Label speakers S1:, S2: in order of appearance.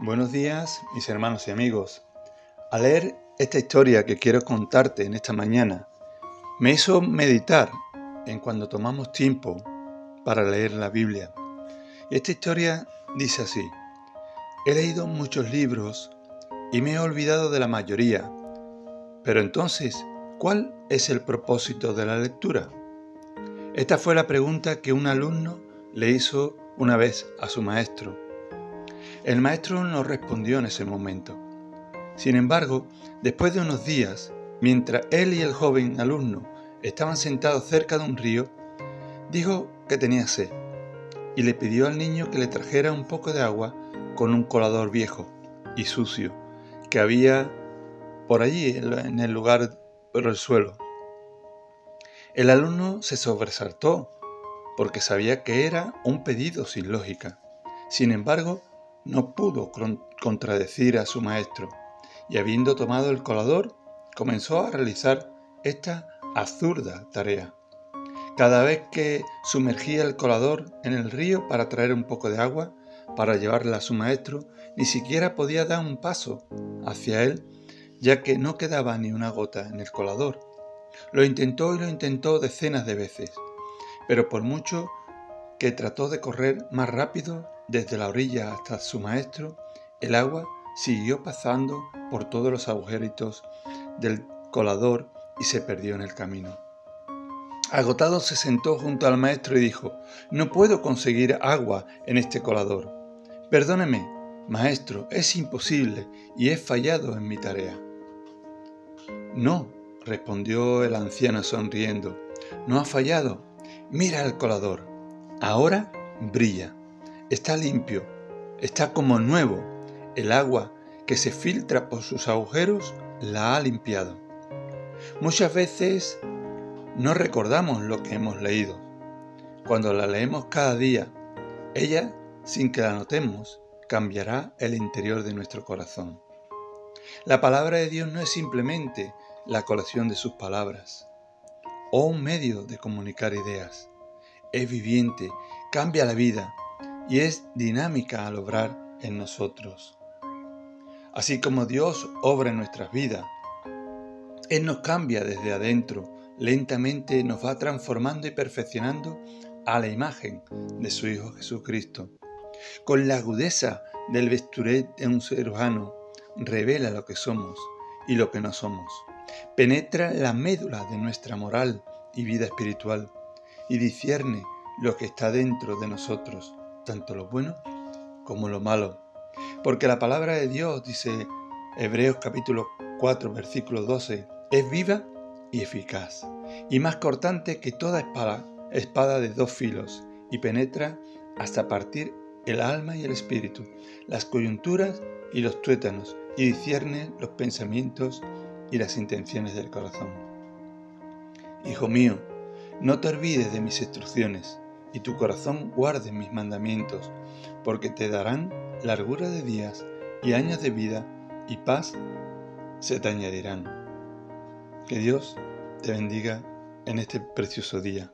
S1: Buenos días, mis hermanos y amigos. Al leer esta historia que quiero contarte en esta mañana, me hizo meditar en cuando tomamos tiempo para leer la Biblia. Esta historia dice así, he leído muchos libros y me he olvidado de la mayoría, pero entonces, ¿cuál es el propósito de la lectura? Esta fue la pregunta que un alumno le hizo una vez a su maestro. El maestro no respondió en ese momento. Sin embargo, después de unos días, mientras él y el joven alumno estaban sentados cerca de un río, dijo que tenía sed y le pidió al niño que le trajera un poco de agua con un colador viejo y sucio que había por allí en el lugar por el suelo. El alumno se sobresaltó porque sabía que era un pedido sin lógica. Sin embargo, no pudo contradecir a su maestro y habiendo tomado el colador, comenzó a realizar esta absurda tarea. Cada vez que sumergía el colador en el río para traer un poco de agua, para llevarla a su maestro, ni siquiera podía dar un paso hacia él, ya que no quedaba ni una gota en el colador. Lo intentó y lo intentó decenas de veces, pero por mucho que trató de correr más rápido desde la orilla hasta su maestro, el agua siguió pasando por todos los agujeritos del colador y se perdió en el camino. Agotado se sentó junto al maestro y dijo, no puedo conseguir agua en este colador. Perdóneme, maestro, es imposible y he fallado en mi tarea. No, respondió el anciano sonriendo, no ha fallado. Mira el colador. Ahora brilla. Está limpio. Está como nuevo. El agua que se filtra por sus agujeros la ha limpiado. Muchas veces no recordamos lo que hemos leído. Cuando la leemos cada día, ella, sin que la notemos, cambiará el interior de nuestro corazón. La palabra de Dios no es simplemente la colección de sus palabras o un medio de comunicar ideas. Es viviente, cambia la vida y es dinámica al obrar en nosotros. Así como Dios obra en nuestras vidas, Él nos cambia desde adentro, lentamente nos va transformando y perfeccionando a la imagen de su Hijo Jesucristo. Con la agudeza del vesturet de un cirujano, revela lo que somos y lo que no somos penetra la médula de nuestra moral y vida espiritual y discierne lo que está dentro de nosotros, tanto lo bueno como lo malo. Porque la palabra de Dios, dice Hebreos capítulo 4, versículo 12, es viva y eficaz, y más cortante que toda espada, espada de dos filos, y penetra hasta partir el alma y el espíritu, las coyunturas y los tuétanos, y discierne los pensamientos y las intenciones del corazón. Hijo mío, no te olvides de mis instrucciones, y tu corazón guarde mis mandamientos, porque te darán largura de días y años de vida, y paz se te añadirán. Que Dios te bendiga en este precioso día.